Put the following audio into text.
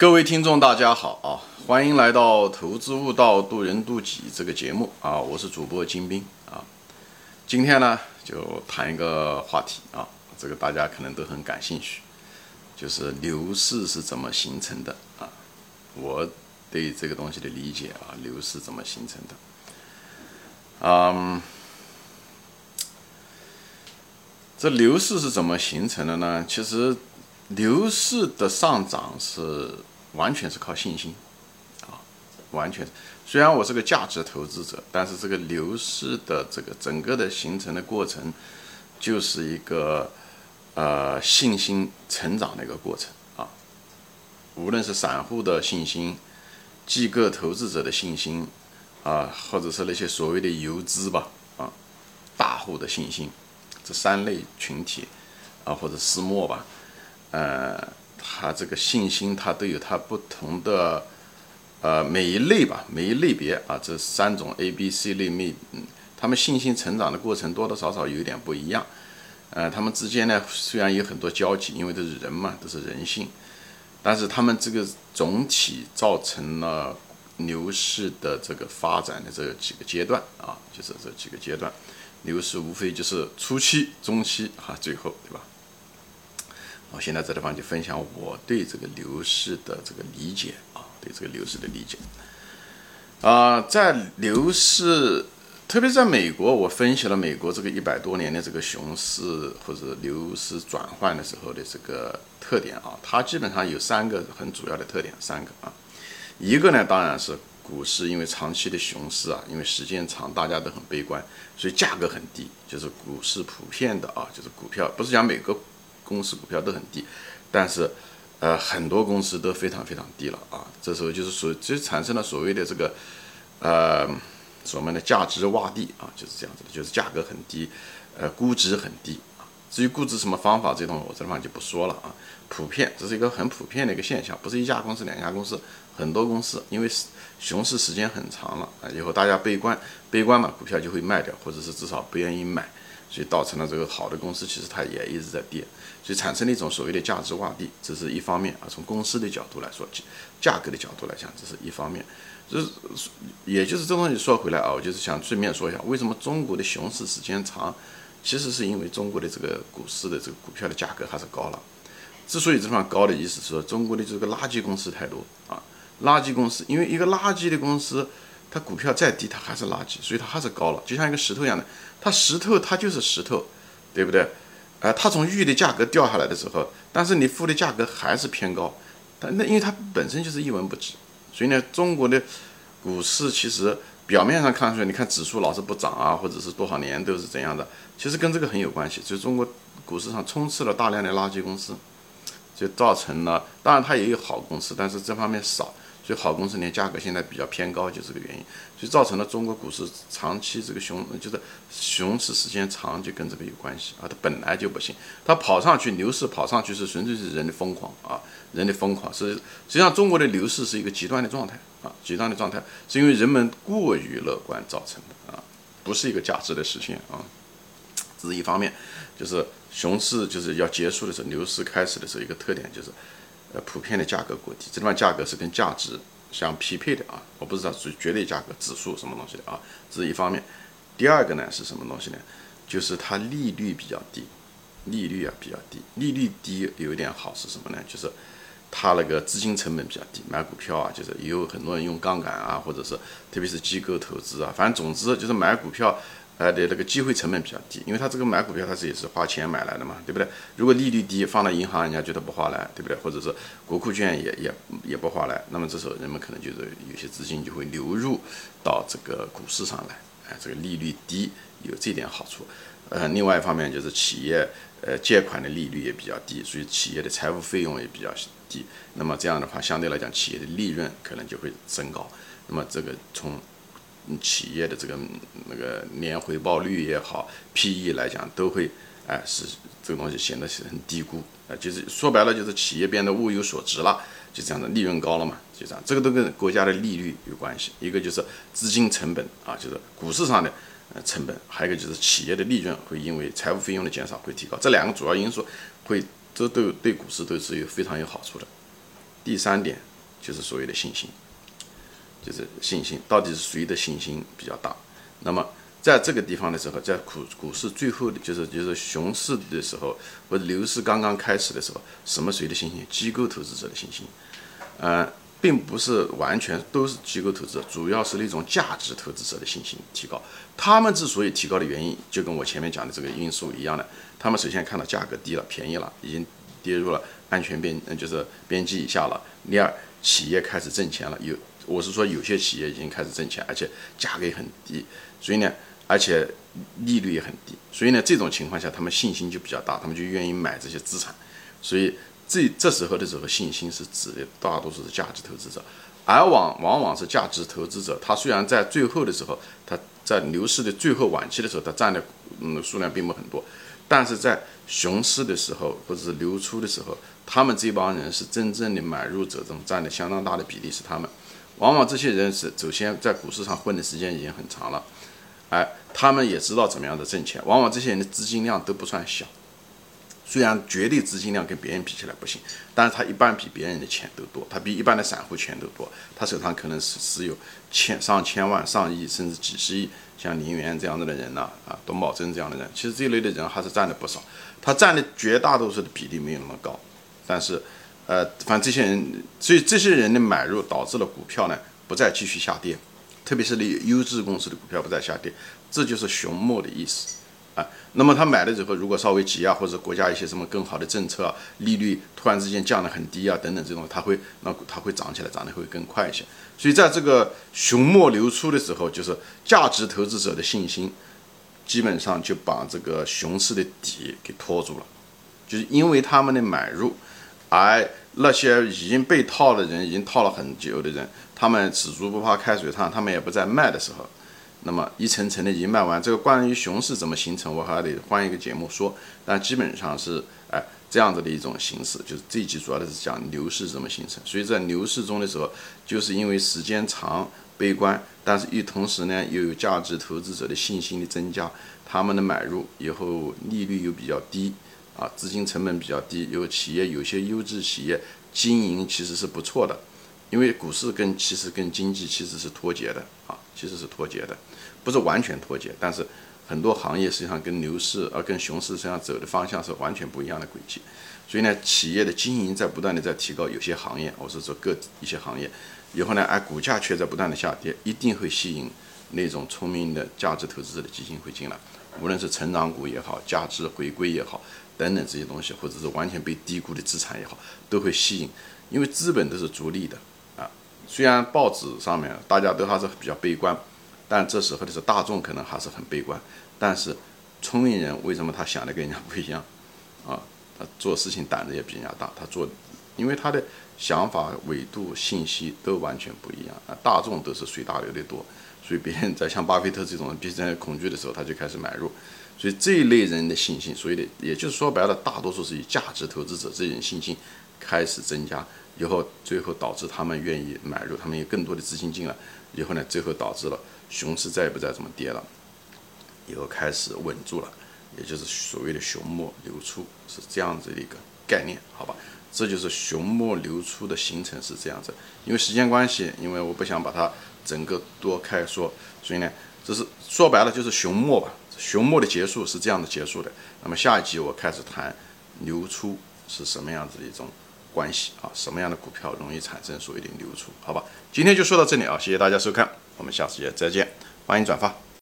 各位听众，大家好啊！欢迎来到《投资悟道，渡人渡己》这个节目啊！我是主播金兵啊。今天呢，就谈一个话题啊，这个大家可能都很感兴趣，就是牛市是怎么形成的啊？我对这个东西的理解啊，牛市怎么形成的？嗯，这牛市是怎么形成的呢？其实牛市的上涨是。完全是靠信心，啊，完全。虽然我是个价值投资者，但是这个牛市的这个整个的形成的过程，就是一个呃信心成长的一个过程啊。无论是散户的信心、机构投资者的信心啊，或者是那些所谓的游资吧啊，大户的信心，这三类群体啊，或者私募吧，呃。它这个信心，它都有它不同的，呃，每一类吧，每一类别啊，这三种 A、B、C 类类，嗯，他们信心成长的过程多多少少有点不一样，呃，他们之间呢虽然有很多交集，因为都是人嘛，都是人性，但是他们这个总体造成了牛市的这个发展的这几个阶段啊，就是这几个阶段，牛市无非就是初期、中期啊，最后，对吧？我现在这地方就分享我对这个牛市的这个理解啊，对这个牛市的理解啊，在牛市，特别在美国，我分析了美国这个一百多年的这个熊市或者牛市转换的时候的这个特点啊，它基本上有三个很主要的特点，三个啊，一个呢当然是股市，因为长期的熊市啊，因为时间长，大家都很悲观，所以价格很低，就是股市普遍的啊，就是股票不是讲每个。公司股票都很低，但是，呃，很多公司都非常非常低了啊。这时候就是所，就产生了所谓的这个，呃，所谓的价值洼地啊，就是这样子的，就是价格很低，呃，估值很低。至于估值什么方法，这东西我这地方就不说了啊。普遍，这是一个很普遍的一个现象，不是一家公司、两家公司，很多公司，因为熊市时间很长了啊，以后大家悲观，悲观嘛，股票就会卖掉，或者是至少不愿意买。所以造成了这个好的公司其实它也一直在跌，所以产生了一种所谓的价值洼地，这是一方面啊。从公司的角度来说，价格的角度来讲，这是一方面。就是也就是这东西说回来啊，我就是想顺便说一下，为什么中国的熊市时间长，其实是因为中国的这个股市的这个股票的价格还是高了。之所以这么高的意思是说，中国的这个垃圾公司太多啊，垃圾公司，因为一个垃圾的公司。它股票再低，它还是垃圾，所以它还是高了，就像一个石头一样的。它石头它就是石头，对不对？呃，它从玉的价格掉下来的时候，但是你付的价格还是偏高。但那因为它本身就是一文不值，所以呢，中国的股市其实表面上看出来，你看指数老是不涨啊，或者是多少年都是怎样的，其实跟这个很有关系。就中国股市上充斥了大量的垃圾公司，就造成了，当然它也有好公司，但是这方面少。所以好公司呢，价格现在比较偏高，就这个原因，所以造成了中国股市长期这个熊，就是熊市时间长，就跟这个有关系啊。它本来就不行，它跑上去，牛市跑上去是纯粹是人的疯狂啊，人的疯狂是实际上中国的牛市是一个极端的状态啊，极端的状态是因为人们过于乐观造成的啊，不是一个价值的实现啊。这是一方面，就是熊市就是要结束的时候，牛市开始的时候，一个特点就是。呃，普遍的价格过低，这地方价格是跟价值相匹配的啊，我不知道属于绝对价格指数什么东西的啊，这是一方面。第二个呢是什么东西呢？就是它利率比较低，利率啊比较低，利率低有一点好是什么呢？就是它那个资金成本比较低，买股票啊，就是也有很多人用杠杆啊，或者是特别是机构投资啊，反正总之就是买股票。呃的那个机会成本比较低，因为它这个买股票它是也是花钱买来的嘛，对不对？如果利率低，放到银行人家觉得不划来，对不对？或者是国库券也也也不划来，那么这时候人们可能就是有些资金就会流入到这个股市上来，哎，这个利率低有这点好处。呃，另外一方面就是企业呃借款的利率也比较低，所以企业的财务费用也比较低。那么这样的话，相对来讲企业的利润可能就会升高。那么这个从企业的这个那个年回报率也好，PE 来讲都会，哎，是这个东西显得是很低估，啊，就是说白了就是企业变得物有所值了，就这样的利润高了嘛，就这样，这个都跟国家的利率有关系，一个就是资金成本啊，就是股市上的呃成本，还有一个就是企业的利润会因为财务费用的减少会提高，这两个主要因素会这都对股市都是有非常有好处的。第三点就是所谓的信心，就是信心到底是谁的信心比较大？那么在这个地方的时候，在股股市最后的就是就是熊市的时候，或者牛市刚刚开始的时候，什么谁的信心？机构投资者的信心，呃，并不是完全都是机构投资者，主要是那种价值投资者的信心提高。他们之所以提高的原因，就跟我前面讲的这个因素一样的，他们首先看到价格低了，便宜了，已经跌入了安全边，嗯，就是边际以下了。第二，企业开始挣钱了，有我是说有些企业已经开始挣钱，而且价格也很低，所以呢。而且利率也很低，所以呢，这种情况下他们信心就比较大，他们就愿意买这些资产。所以这这时候的时候，信心是指的大多数是价值投资者，而往往往是价值投资者，他虽然在最后的时候，他在牛市的最后晚期的时候，他占的嗯数量并不很多，但是在熊市的时候或者是流出的时候，他们这帮人是真正的买入者中占的相当大的比例是他们。往往这些人是首先在股市上混的时间已经很长了。哎，他们也知道怎么样的挣钱，往往这些人的资金量都不算小，虽然绝对资金量跟别人比起来不行，但是他一般比别人的钱都多，他比一般的散户钱都多，他手上可能是是有千上千万、上亿甚至几十亿，像林园这样子的人呢，啊，董宝珍这样的人，其实这一类的人还是占的不少，他占的绝大多数的比例没有那么高，但是，呃，反正这些人，所以这些人的买入导致了股票呢不再继续下跌。特别是那优质公司的股票不再下跌，这就是熊末的意思啊。那么他买了之后，如果稍微急啊，或者国家一些什么更好的政策啊，利率突然之间降得很低啊，等等这种，它会那它会涨起来，涨得会更快一些。所以在这个熊末流出的时候，就是价值投资者的信心基本上就把这个熊市的底给拖住了，就是因为他们的买入，而那些已经被套的人，已经套了很久的人。他们死猪不怕开水烫，他们也不在卖的时候，那么一层层的已经卖完。这个关于熊市怎么形成，我还得换一个节目说。但基本上是哎这样子的一种形式，就是这一集主要的是讲牛市怎么形成。所以在牛市中的时候，就是因为时间长悲观，但是与同时呢又有价值投资者的信心的增加，他们的买入以后利率又比较低啊，资金成本比较低，有企业有些优质企业经营其实是不错的。因为股市跟其实跟经济其实是脱节的啊，其实是脱节的，不是完全脱节，但是很多行业实际上跟牛市啊跟熊市实际上走的方向是完全不一样的轨迹。所以呢，企业的经营在不断的在提高，有些行业我是说各一些行业，以后呢，而股价却在不断的下跌，一定会吸引那种聪明的价值投资者的基金会进来，无论是成长股也好，价值回归也好，等等这些东西，或者是完全被低估的资产也好，都会吸引，因为资本都是逐利的啊。虽然报纸上面大家都还是比较悲观，但这时候的是大众可能还是很悲观。但是聪明人为什么他想的跟人家不一样啊？他做事情胆子也比人家大，他做，因为他的想法维度、信息都完全不一样啊。大众都是随大流的多，所以别人在像巴菲特这种人别人恐惧的时候，他就开始买入。所以这一类人的信心，所以的也就是说白了，大多数是以价值投资者这种信心开始增加。以后最后导致他们愿意买入，他们有更多的资金进来，以后呢，最后导致了熊市再也不再这么跌了，以后开始稳住了，也就是所谓的熊末流出是这样子的一个概念，好吧？这就是熊末流出的形成是这样子。因为时间关系，因为我不想把它整个多开说，所以呢，这是说白了就是熊末吧。熊末的结束是这样的结束的。那么下一集我开始谈流出是什么样子的一种。关系啊，什么样的股票容易产生所谓的流出？好吧，今天就说到这里啊，谢谢大家收看，我们下次节再见，欢迎转发。